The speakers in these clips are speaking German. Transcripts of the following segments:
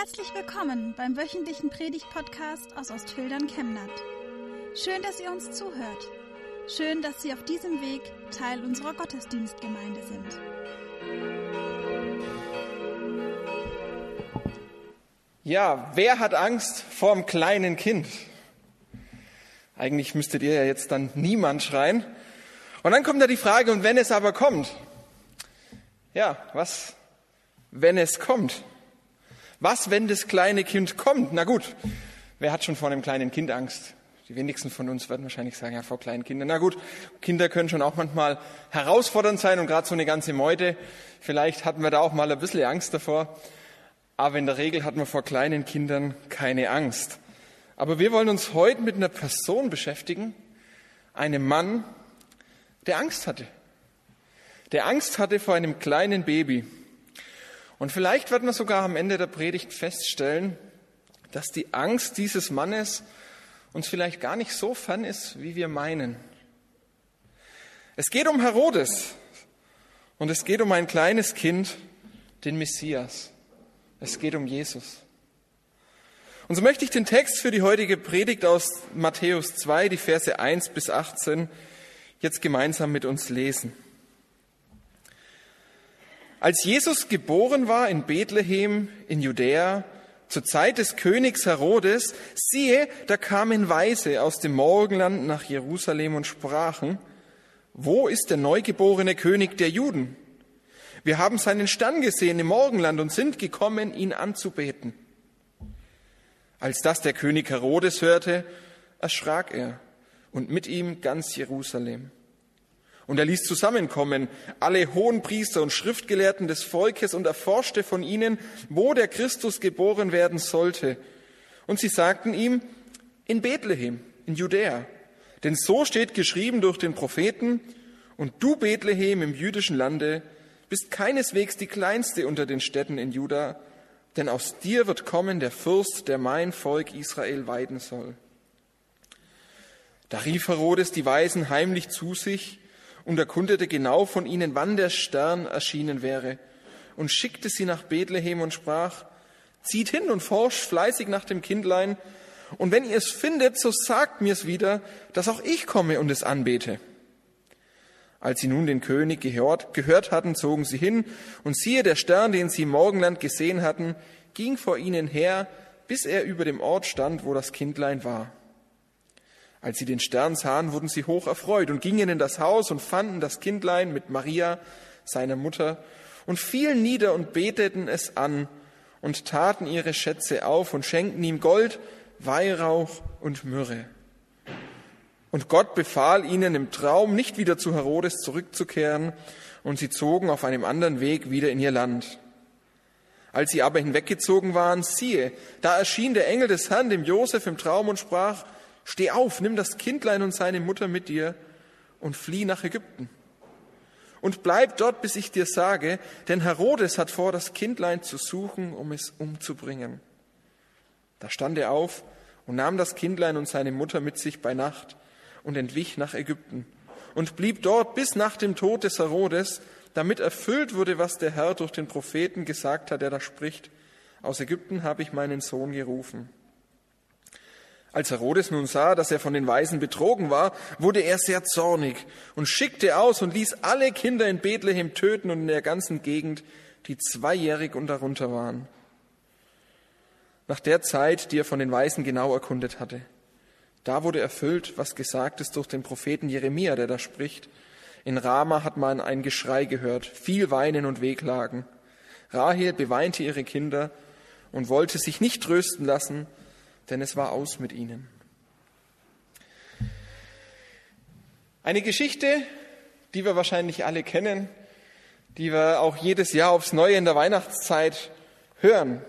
Herzlich willkommen beim wöchentlichen Predigt-Podcast aus Ostfildern Chemnat. Schön, dass ihr uns zuhört. Schön, dass Sie auf diesem Weg Teil unserer Gottesdienstgemeinde sind. Ja, wer hat Angst vor einem kleinen Kind? Eigentlich müsstet ihr ja jetzt dann niemand schreien. Und dann kommt da die Frage, und wenn es aber kommt? Ja, was, wenn es kommt? Was, wenn das kleine Kind kommt? Na gut, wer hat schon vor einem kleinen Kind Angst? Die wenigsten von uns werden wahrscheinlich sagen, ja, vor kleinen Kindern. Na gut, Kinder können schon auch manchmal herausfordernd sein und gerade so eine ganze Meute. Vielleicht hatten wir da auch mal ein bisschen Angst davor. Aber in der Regel hat man vor kleinen Kindern keine Angst. Aber wir wollen uns heute mit einer Person beschäftigen, einem Mann, der Angst hatte. Der Angst hatte vor einem kleinen Baby. Und vielleicht wird man sogar am Ende der Predigt feststellen, dass die Angst dieses Mannes uns vielleicht gar nicht so fern ist, wie wir meinen. Es geht um Herodes und es geht um ein kleines Kind, den Messias. Es geht um Jesus. Und so möchte ich den Text für die heutige Predigt aus Matthäus 2, die Verse 1 bis 18, jetzt gemeinsam mit uns lesen. Als Jesus geboren war in Bethlehem in Judäa, zur Zeit des Königs Herodes, siehe, da kamen Weise aus dem Morgenland nach Jerusalem und sprachen, wo ist der neugeborene König der Juden? Wir haben seinen Stern gesehen im Morgenland und sind gekommen, ihn anzubeten. Als das der König Herodes hörte, erschrak er und mit ihm ganz Jerusalem. Und er ließ zusammenkommen alle hohen Priester und Schriftgelehrten des Volkes und erforschte von ihnen, wo der Christus geboren werden sollte. Und sie sagten ihm, in Bethlehem, in Judäa. Denn so steht geschrieben durch den Propheten, und du Bethlehem im jüdischen Lande bist keineswegs die kleinste unter den Städten in Juda, denn aus dir wird kommen der Fürst, der mein Volk Israel weiden soll. Da rief Herodes die Weisen heimlich zu sich, und erkundete genau von ihnen, wann der Stern erschienen wäre, und schickte sie nach Bethlehem und sprach, zieht hin und forscht fleißig nach dem Kindlein, und wenn ihr es findet, so sagt mir's wieder, dass auch ich komme und es anbete. Als sie nun den König gehört, gehört hatten, zogen sie hin, und siehe, der Stern, den sie im Morgenland gesehen hatten, ging vor ihnen her, bis er über dem Ort stand, wo das Kindlein war. Als sie den Stern sahen, wurden sie hoch erfreut und gingen in das Haus und fanden das Kindlein mit Maria, seiner Mutter, und fielen nieder und beteten es an und taten ihre Schätze auf und schenkten ihm Gold, Weihrauch und Myrrhe. Und Gott befahl ihnen im Traum, nicht wieder zu Herodes zurückzukehren, und sie zogen auf einem anderen Weg wieder in ihr Land. Als sie aber hinweggezogen waren, siehe, da erschien der Engel des Herrn dem Josef im Traum und sprach, Steh auf, nimm das Kindlein und seine Mutter mit dir und flieh nach Ägypten. Und bleib dort, bis ich dir sage, denn Herodes hat vor, das Kindlein zu suchen, um es umzubringen. Da stand er auf und nahm das Kindlein und seine Mutter mit sich bei Nacht und entwich nach Ägypten und blieb dort bis nach dem Tod des Herodes, damit erfüllt wurde, was der Herr durch den Propheten gesagt hat, der da spricht, aus Ägypten habe ich meinen Sohn gerufen. Als Herodes nun sah, dass er von den Weisen betrogen war, wurde er sehr zornig und schickte aus und ließ alle Kinder in Bethlehem töten und in der ganzen Gegend, die zweijährig und darunter waren. Nach der Zeit, die er von den Weisen genau erkundet hatte. Da wurde erfüllt, was gesagt ist durch den Propheten Jeremia, der da spricht. In Rama hat man ein Geschrei gehört, viel Weinen und Wehklagen. Rahel beweinte ihre Kinder und wollte sich nicht trösten lassen, denn es war aus mit ihnen. Eine Geschichte, die wir wahrscheinlich alle kennen, die wir auch jedes Jahr aufs Neue in der Weihnachtszeit hören.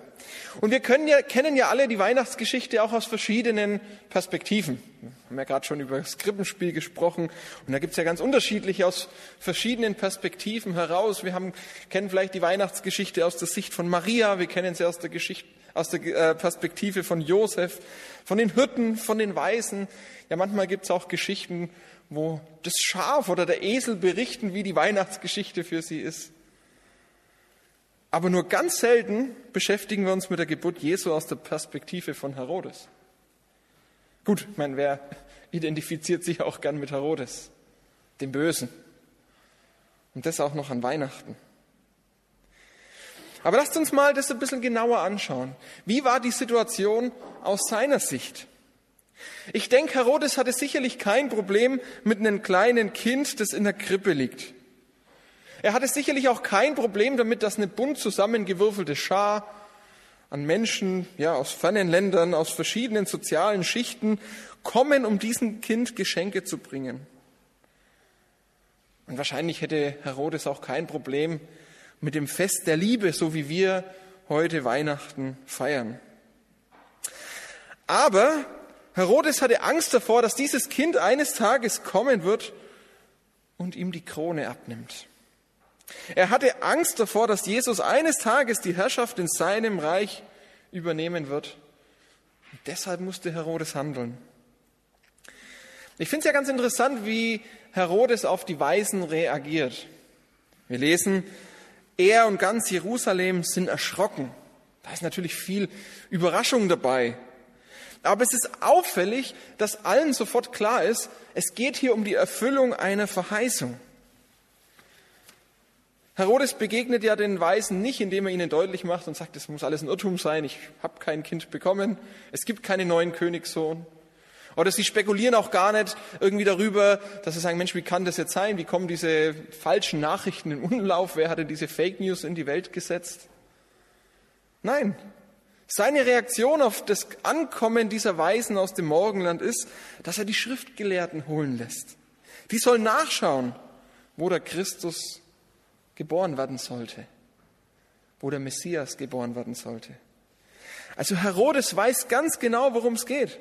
Und wir können ja, kennen ja alle die Weihnachtsgeschichte auch aus verschiedenen Perspektiven. Wir haben ja gerade schon über das Krippenspiel gesprochen und da gibt es ja ganz unterschiedliche aus verschiedenen Perspektiven heraus. Wir haben, kennen vielleicht die Weihnachtsgeschichte aus der Sicht von Maria, wir kennen sie aus der Geschichte aus der äh, Perspektive von Josef, von den Hirten, von den Weisen. Ja, manchmal gibt es auch Geschichten, wo das Schaf oder der Esel berichten, wie die Weihnachtsgeschichte für sie ist. Aber nur ganz selten beschäftigen wir uns mit der Geburt Jesu aus der Perspektive von Herodes. Gut, ich meine, wer identifiziert sich auch gern mit Herodes, dem Bösen? Und das auch noch an Weihnachten. Aber lasst uns mal das ein bisschen genauer anschauen. Wie war die Situation aus seiner Sicht? Ich denke, Herodes hatte sicherlich kein Problem mit einem kleinen Kind, das in der Krippe liegt. Er hatte sicherlich auch kein Problem damit, dass eine bunt zusammengewürfelte Schar an Menschen ja, aus fernen Ländern, aus verschiedenen sozialen Schichten kommen, um diesem Kind Geschenke zu bringen. Und wahrscheinlich hätte Herodes auch kein Problem mit dem Fest der Liebe, so wie wir heute Weihnachten feiern. Aber Herodes hatte Angst davor, dass dieses Kind eines Tages kommen wird und ihm die Krone abnimmt. Er hatte Angst davor, dass Jesus eines Tages die Herrschaft in seinem Reich übernehmen wird. Und deshalb musste Herodes handeln. Ich finde es ja ganz interessant, wie Herodes auf die Weisen reagiert. Wir lesen, er und ganz Jerusalem sind erschrocken. Da ist natürlich viel Überraschung dabei. Aber es ist auffällig, dass allen sofort klar ist, es geht hier um die Erfüllung einer Verheißung. Herodes begegnet ja den Weisen nicht, indem er ihnen deutlich macht und sagt, es muss alles ein Irrtum sein, ich habe kein Kind bekommen, es gibt keinen neuen Königssohn. Oder sie spekulieren auch gar nicht irgendwie darüber, dass sie sagen, Mensch, wie kann das jetzt sein? Wie kommen diese falschen Nachrichten in Umlauf? Wer hat denn diese Fake News in die Welt gesetzt? Nein. Seine Reaktion auf das Ankommen dieser Weisen aus dem Morgenland ist, dass er die Schriftgelehrten holen lässt. Die sollen nachschauen, wo der Christus geboren werden sollte, wo der Messias geboren werden sollte. Also Herodes weiß ganz genau, worum es geht.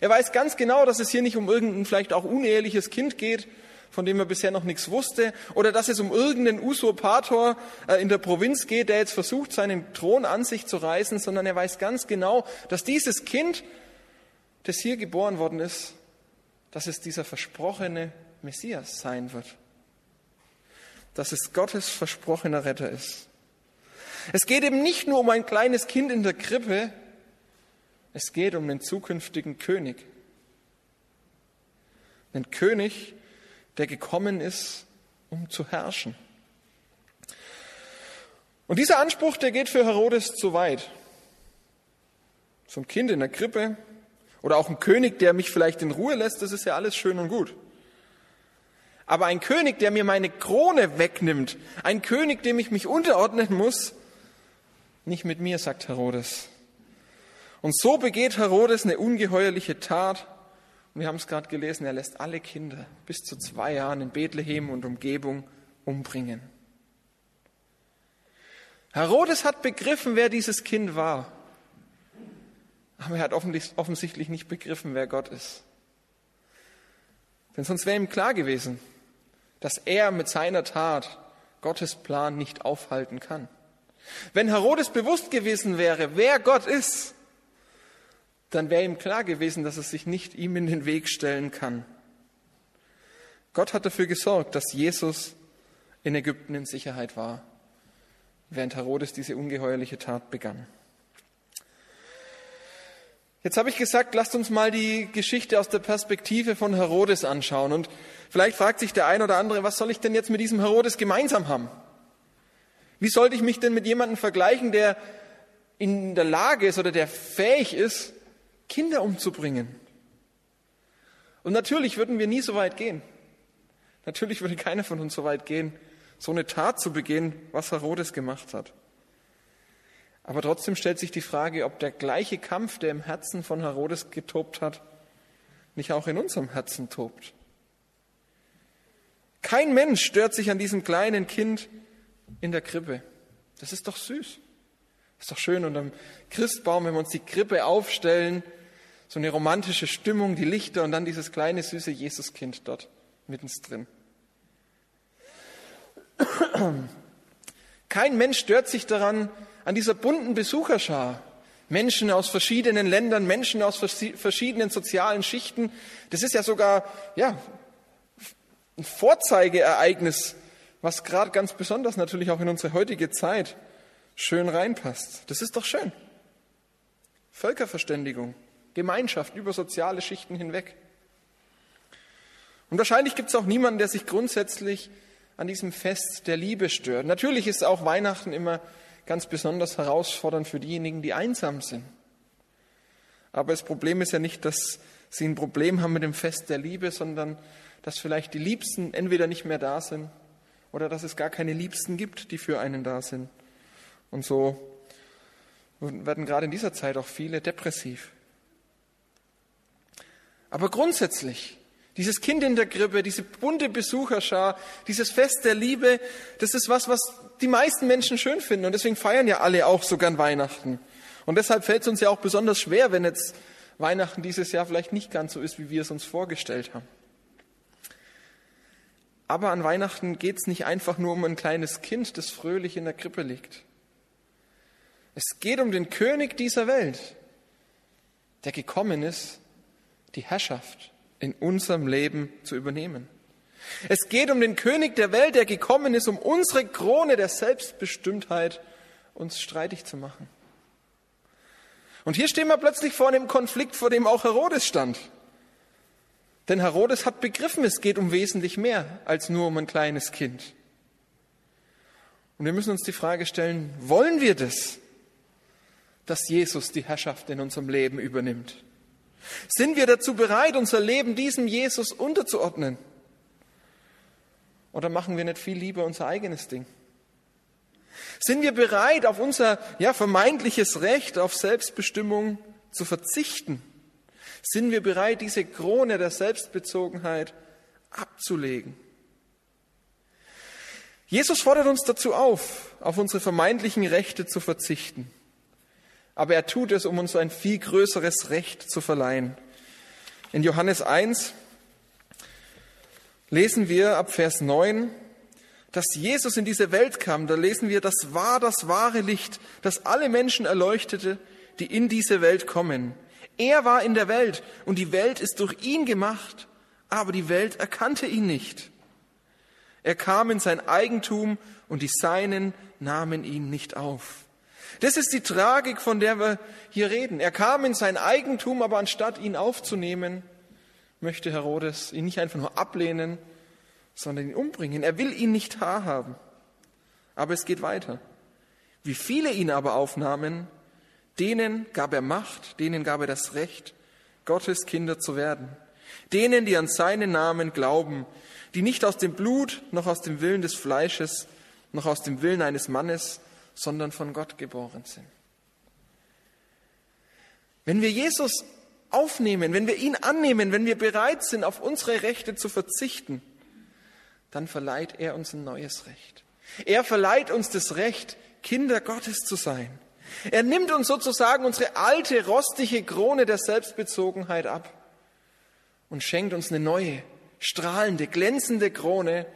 Er weiß ganz genau, dass es hier nicht um irgendein vielleicht auch uneheliches Kind geht, von dem er bisher noch nichts wusste, oder dass es um irgendeinen Usurpator äh, in der Provinz geht, der jetzt versucht, seinen Thron an sich zu reißen, sondern er weiß ganz genau, dass dieses Kind, das hier geboren worden ist, dass es dieser versprochene Messias sein wird dass es Gottes versprochener Retter ist. Es geht eben nicht nur um ein kleines Kind in der Krippe, es geht um den zukünftigen König. Den König, der gekommen ist, um zu herrschen. Und dieser Anspruch, der geht für Herodes zu weit. So ein Kind in der Krippe oder auch ein König, der mich vielleicht in Ruhe lässt, das ist ja alles schön und gut. Aber ein König, der mir meine Krone wegnimmt, ein König, dem ich mich unterordnen muss, nicht mit mir, sagt Herodes. Und so begeht Herodes eine ungeheuerliche Tat. Und wir haben es gerade gelesen, er lässt alle Kinder bis zu zwei Jahren in Bethlehem und Umgebung umbringen. Herodes hat begriffen, wer dieses Kind war. Aber er hat offensichtlich nicht begriffen, wer Gott ist. Denn sonst wäre ihm klar gewesen, dass er mit seiner Tat Gottes Plan nicht aufhalten kann. Wenn Herodes bewusst gewesen wäre, wer Gott ist, dann wäre ihm klar gewesen, dass er sich nicht ihm in den Weg stellen kann. Gott hat dafür gesorgt, dass Jesus in Ägypten in Sicherheit war, während Herodes diese ungeheuerliche Tat begann. Jetzt habe ich gesagt, lasst uns mal die Geschichte aus der Perspektive von Herodes anschauen. Und vielleicht fragt sich der ein oder andere, was soll ich denn jetzt mit diesem Herodes gemeinsam haben? Wie sollte ich mich denn mit jemandem vergleichen, der in der Lage ist oder der fähig ist, Kinder umzubringen? Und natürlich würden wir nie so weit gehen. Natürlich würde keiner von uns so weit gehen, so eine Tat zu begehen, was Herodes gemacht hat. Aber trotzdem stellt sich die Frage, ob der gleiche Kampf, der im Herzen von Herodes getobt hat, nicht auch in unserem Herzen tobt. Kein Mensch stört sich an diesem kleinen Kind in der Krippe. Das ist doch süß. Das ist doch schön unterm Christbaum, wenn wir uns die Krippe aufstellen, so eine romantische Stimmung, die Lichter und dann dieses kleine süße Jesuskind dort mittendrin. Kein Mensch stört sich daran, an dieser bunten Besucherschar. Menschen aus verschiedenen Ländern, Menschen aus verschiedenen sozialen Schichten. Das ist ja sogar, ja, ein Vorzeigeereignis, was gerade ganz besonders natürlich auch in unsere heutige Zeit schön reinpasst. Das ist doch schön. Völkerverständigung, Gemeinschaft über soziale Schichten hinweg. Und wahrscheinlich gibt es auch niemanden, der sich grundsätzlich an diesem Fest der Liebe stört. Natürlich ist auch Weihnachten immer ganz besonders herausfordernd für diejenigen, die einsam sind. Aber das Problem ist ja nicht, dass sie ein Problem haben mit dem Fest der Liebe, sondern dass vielleicht die Liebsten entweder nicht mehr da sind oder dass es gar keine Liebsten gibt, die für einen da sind. Und so werden gerade in dieser Zeit auch viele depressiv. Aber grundsätzlich, dieses Kind in der Krippe, diese bunte Besucherschar, dieses Fest der Liebe, das ist was, was die meisten Menschen schön finden. Und deswegen feiern ja alle auch so gern Weihnachten. Und deshalb fällt es uns ja auch besonders schwer, wenn jetzt Weihnachten dieses Jahr vielleicht nicht ganz so ist, wie wir es uns vorgestellt haben. Aber an Weihnachten geht es nicht einfach nur um ein kleines Kind, das fröhlich in der Krippe liegt. Es geht um den König dieser Welt, der gekommen ist, die Herrschaft in unserem Leben zu übernehmen. Es geht um den König der Welt, der gekommen ist, um unsere Krone der Selbstbestimmtheit uns streitig zu machen. Und hier stehen wir plötzlich vor einem Konflikt, vor dem auch Herodes stand. Denn Herodes hat begriffen, es geht um wesentlich mehr als nur um ein kleines Kind. Und wir müssen uns die Frage stellen, wollen wir das, dass Jesus die Herrschaft in unserem Leben übernimmt? Sind wir dazu bereit, unser Leben diesem Jesus unterzuordnen? Oder machen wir nicht viel lieber unser eigenes Ding? Sind wir bereit, auf unser ja, vermeintliches Recht auf Selbstbestimmung zu verzichten? Sind wir bereit, diese Krone der Selbstbezogenheit abzulegen? Jesus fordert uns dazu auf, auf unsere vermeintlichen Rechte zu verzichten. Aber er tut es, um uns ein viel größeres Recht zu verleihen. In Johannes 1 lesen wir ab Vers 9, dass Jesus in diese Welt kam. Da lesen wir, das war das wahre Licht, das alle Menschen erleuchtete, die in diese Welt kommen. Er war in der Welt und die Welt ist durch ihn gemacht, aber die Welt erkannte ihn nicht. Er kam in sein Eigentum und die Seinen nahmen ihn nicht auf. Das ist die Tragik, von der wir hier reden. Er kam in sein Eigentum, aber anstatt ihn aufzunehmen, möchte Herodes ihn nicht einfach nur ablehnen, sondern ihn umbringen. Er will ihn nicht haben. Aber es geht weiter. Wie viele ihn aber aufnahmen, Denen gab er Macht, denen gab er das Recht, Gottes Kinder zu werden. Denen, die an seinen Namen glauben, die nicht aus dem Blut, noch aus dem Willen des Fleisches, noch aus dem Willen eines Mannes, sondern von Gott geboren sind. Wenn wir Jesus aufnehmen, wenn wir ihn annehmen, wenn wir bereit sind, auf unsere Rechte zu verzichten, dann verleiht er uns ein neues Recht. Er verleiht uns das Recht, Kinder Gottes zu sein. Er nimmt uns sozusagen unsere alte, rostige Krone der Selbstbezogenheit ab und schenkt uns eine neue, strahlende, glänzende Krone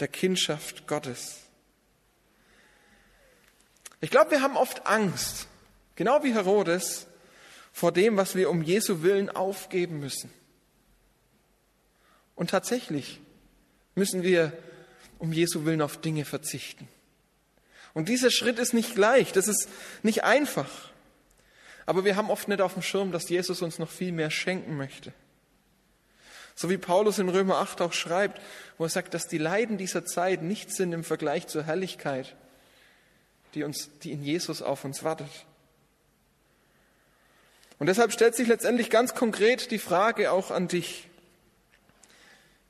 der Kindschaft Gottes. Ich glaube, wir haben oft Angst, genau wie Herodes, vor dem, was wir um Jesu Willen aufgeben müssen. Und tatsächlich müssen wir um Jesu Willen auf Dinge verzichten. Und dieser Schritt ist nicht leicht, das ist nicht einfach. Aber wir haben oft nicht auf dem Schirm, dass Jesus uns noch viel mehr schenken möchte. So wie Paulus in Römer 8 auch schreibt, wo er sagt, dass die Leiden dieser Zeit nichts sind im Vergleich zur Herrlichkeit, die, uns, die in Jesus auf uns wartet. Und deshalb stellt sich letztendlich ganz konkret die Frage auch an dich.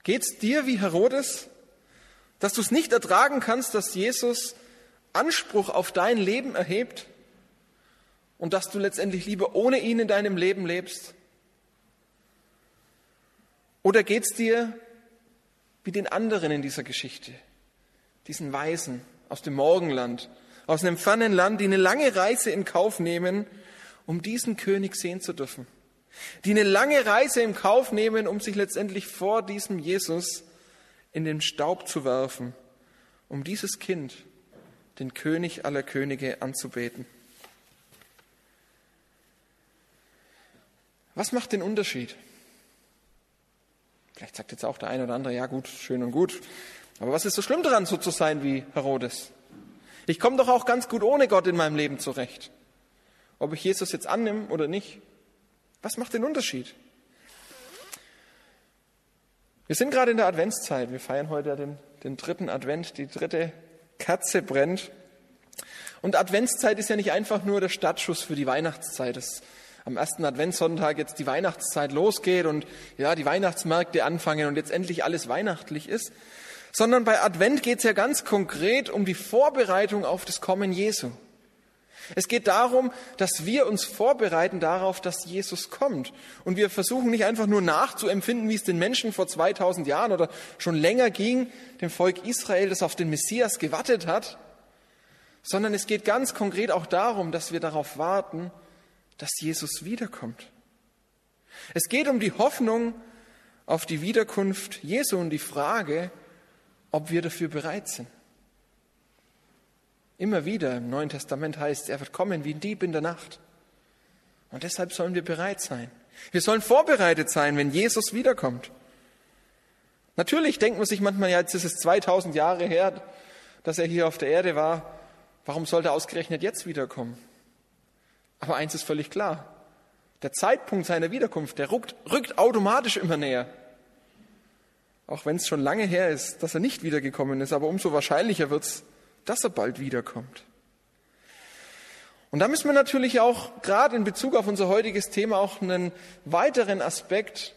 Geht's dir wie Herodes, dass du es nicht ertragen kannst, dass Jesus Anspruch auf dein Leben erhebt und dass du letztendlich lieber ohne ihn in deinem Leben lebst? Oder geht es dir wie den anderen in dieser Geschichte, diesen Weisen aus dem Morgenland, aus einem fernen Land, die eine lange Reise in Kauf nehmen, um diesen König sehen zu dürfen, die eine lange Reise in Kauf nehmen, um sich letztendlich vor diesem Jesus in den Staub zu werfen, um dieses Kind den König aller Könige anzubeten. Was macht den Unterschied? Vielleicht sagt jetzt auch der eine oder andere, ja gut, schön und gut. Aber was ist so schlimm daran, so zu sein wie Herodes? Ich komme doch auch ganz gut ohne Gott in meinem Leben zurecht. Ob ich Jesus jetzt annehme oder nicht, was macht den Unterschied? Wir sind gerade in der Adventszeit. Wir feiern heute den, den dritten Advent. Die dritte Kerze brennt. Und Adventszeit ist ja nicht einfach nur der Startschuss für die Weihnachtszeit. Dass am ersten Adventssonntag jetzt die Weihnachtszeit losgeht und ja, die Weihnachtsmärkte anfangen und jetzt endlich alles weihnachtlich ist. Sondern bei Advent geht es ja ganz konkret um die Vorbereitung auf das Kommen Jesu. Es geht darum, dass wir uns vorbereiten darauf, dass Jesus kommt. Und wir versuchen nicht einfach nur nachzuempfinden, wie es den Menschen vor 2000 Jahren oder schon länger ging, dem Volk Israel, das auf den Messias gewartet hat, sondern es geht ganz konkret auch darum, dass wir darauf warten, dass Jesus wiederkommt. Es geht um die Hoffnung auf die Wiederkunft Jesu und die Frage, ob wir dafür bereit sind. Immer wieder im Neuen Testament heißt, er wird kommen wie ein Dieb in der Nacht. Und deshalb sollen wir bereit sein. Wir sollen vorbereitet sein, wenn Jesus wiederkommt. Natürlich denkt man sich manchmal, ja, jetzt ist es 2000 Jahre her, dass er hier auf der Erde war. Warum sollte er ausgerechnet jetzt wiederkommen? Aber eins ist völlig klar. Der Zeitpunkt seiner Wiederkunft, der rückt, rückt automatisch immer näher. Auch wenn es schon lange her ist, dass er nicht wiedergekommen ist, aber umso wahrscheinlicher wird es, dass er bald wiederkommt. Und da müssen wir natürlich auch gerade in Bezug auf unser heutiges Thema auch einen weiteren Aspekt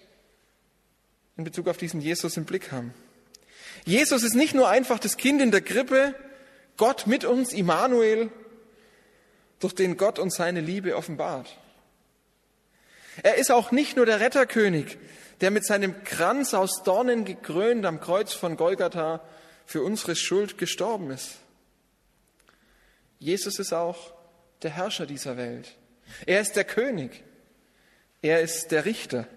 in Bezug auf diesen Jesus im Blick haben. Jesus ist nicht nur einfach das Kind in der Krippe, Gott mit uns, Immanuel, durch den Gott uns seine Liebe offenbart. Er ist auch nicht nur der Retterkönig, der mit seinem Kranz aus Dornen gekrönt am Kreuz von Golgatha für unsere Schuld gestorben ist. Jesus ist auch der Herrscher dieser Welt. Er ist der König. Er ist der Richter.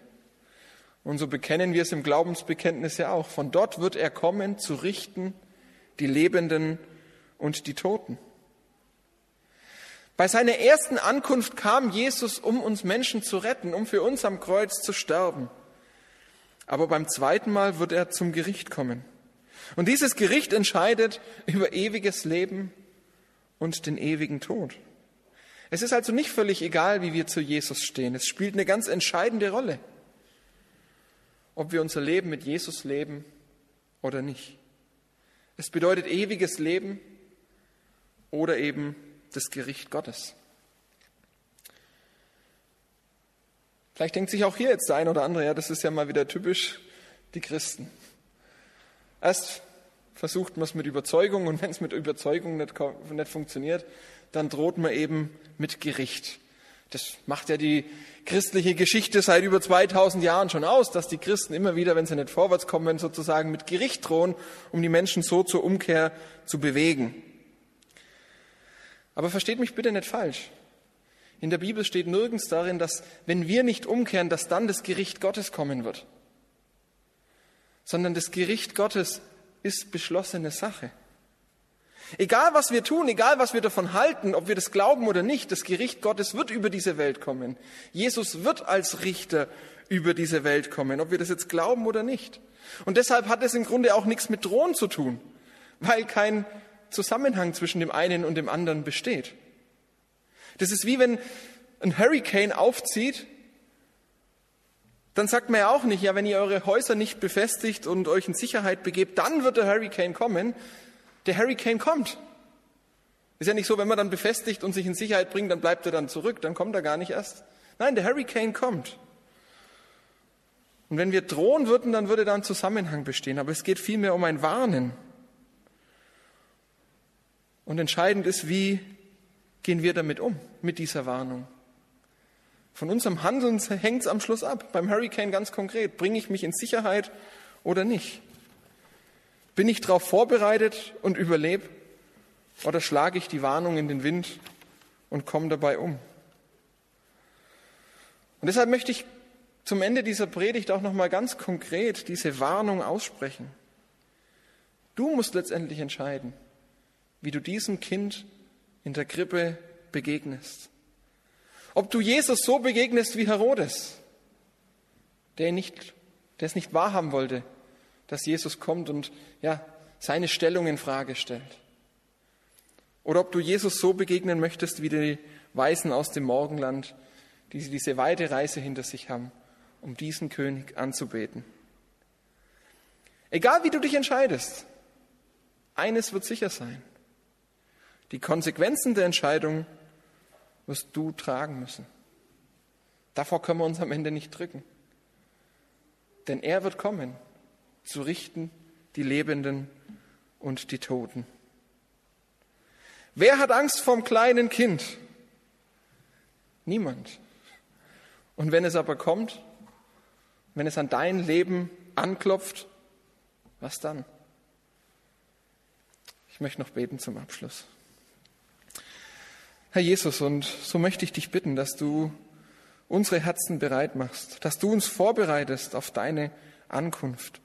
Und so bekennen wir es im Glaubensbekenntnis ja auch. Von dort wird er kommen, zu richten die Lebenden und die Toten. Bei seiner ersten Ankunft kam Jesus, um uns Menschen zu retten, um für uns am Kreuz zu sterben. Aber beim zweiten Mal wird er zum Gericht kommen. Und dieses Gericht entscheidet über ewiges Leben und den ewigen Tod. Es ist also nicht völlig egal, wie wir zu Jesus stehen. Es spielt eine ganz entscheidende Rolle, ob wir unser Leben mit Jesus leben oder nicht. Es bedeutet ewiges Leben oder eben das Gericht Gottes. Vielleicht denkt sich auch hier jetzt der ein oder andere, ja, das ist ja mal wieder typisch die Christen. Erst versucht man es mit Überzeugung und wenn es mit Überzeugung nicht, nicht funktioniert, dann droht man eben mit Gericht. Das macht ja die christliche Geschichte seit über 2000 Jahren schon aus, dass die Christen immer wieder, wenn sie nicht vorwärts kommen, sozusagen mit Gericht drohen, um die Menschen so zur Umkehr zu bewegen. Aber versteht mich bitte nicht falsch. In der Bibel steht nirgends darin, dass wenn wir nicht umkehren, dass dann das Gericht Gottes kommen wird. Sondern das Gericht Gottes ist beschlossene Sache. Egal was wir tun, egal was wir davon halten, ob wir das glauben oder nicht, das Gericht Gottes wird über diese Welt kommen. Jesus wird als Richter über diese Welt kommen, ob wir das jetzt glauben oder nicht. Und deshalb hat es im Grunde auch nichts mit Drohen zu tun, weil kein Zusammenhang zwischen dem einen und dem anderen besteht. Das ist wie wenn ein Hurricane aufzieht dann sagt man ja auch nicht, ja, wenn ihr eure Häuser nicht befestigt und euch in Sicherheit begebt, dann wird der Hurricane kommen. Der Hurricane kommt. Ist ja nicht so, wenn man dann befestigt und sich in Sicherheit bringt, dann bleibt er dann zurück, dann kommt er gar nicht erst. Nein, der Hurricane kommt. Und wenn wir drohen würden, dann würde da ein Zusammenhang bestehen. Aber es geht vielmehr um ein Warnen. Und entscheidend ist, wie gehen wir damit um, mit dieser Warnung. Von unserem Handeln hängt es am Schluss ab. Beim Hurricane ganz konkret. Bringe ich mich in Sicherheit oder nicht? Bin ich darauf vorbereitet und überlebe? Oder schlage ich die Warnung in den Wind und komme dabei um? Und deshalb möchte ich zum Ende dieser Predigt auch nochmal ganz konkret diese Warnung aussprechen. Du musst letztendlich entscheiden, wie du diesem Kind in der Krippe begegnest. Ob du Jesus so begegnest wie Herodes, der, nicht, der es nicht wahrhaben wollte, dass Jesus kommt und ja, seine Stellung in Frage stellt. oder ob du Jesus so begegnen möchtest wie die Weisen aus dem Morgenland, die diese weite Reise hinter sich haben, um diesen König anzubeten. Egal wie du dich entscheidest, eines wird sicher sein. Die Konsequenzen der Entscheidung wirst du tragen müssen. Davor können wir uns am Ende nicht drücken. Denn er wird kommen, zu richten die Lebenden und die Toten. Wer hat Angst vorm kleinen Kind? Niemand. Und wenn es aber kommt, wenn es an dein Leben anklopft, was dann? Ich möchte noch beten zum Abschluss. Herr Jesus, und so möchte ich dich bitten, dass du unsere Herzen bereit machst, dass du uns vorbereitest auf deine Ankunft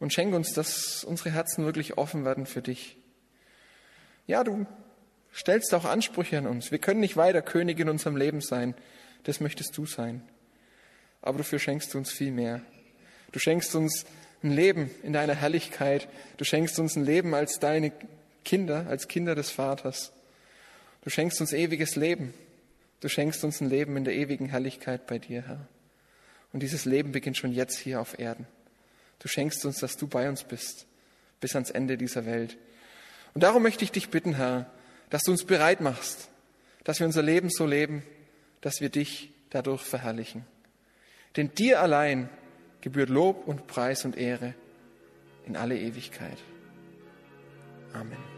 und schenk uns, dass unsere Herzen wirklich offen werden für dich. Ja, du stellst auch Ansprüche an uns. Wir können nicht weiter König in unserem Leben sein. Das möchtest du sein. Aber dafür schenkst du uns viel mehr. Du schenkst uns ein Leben in deiner Herrlichkeit. Du schenkst uns ein Leben als deine Kinder, als Kinder des Vaters. Du schenkst uns ewiges Leben. Du schenkst uns ein Leben in der ewigen Herrlichkeit bei dir, Herr. Und dieses Leben beginnt schon jetzt hier auf Erden. Du schenkst uns, dass du bei uns bist, bis ans Ende dieser Welt. Und darum möchte ich dich bitten, Herr, dass du uns bereit machst, dass wir unser Leben so leben, dass wir dich dadurch verherrlichen. Denn dir allein gebührt Lob und Preis und Ehre in alle Ewigkeit. Amen.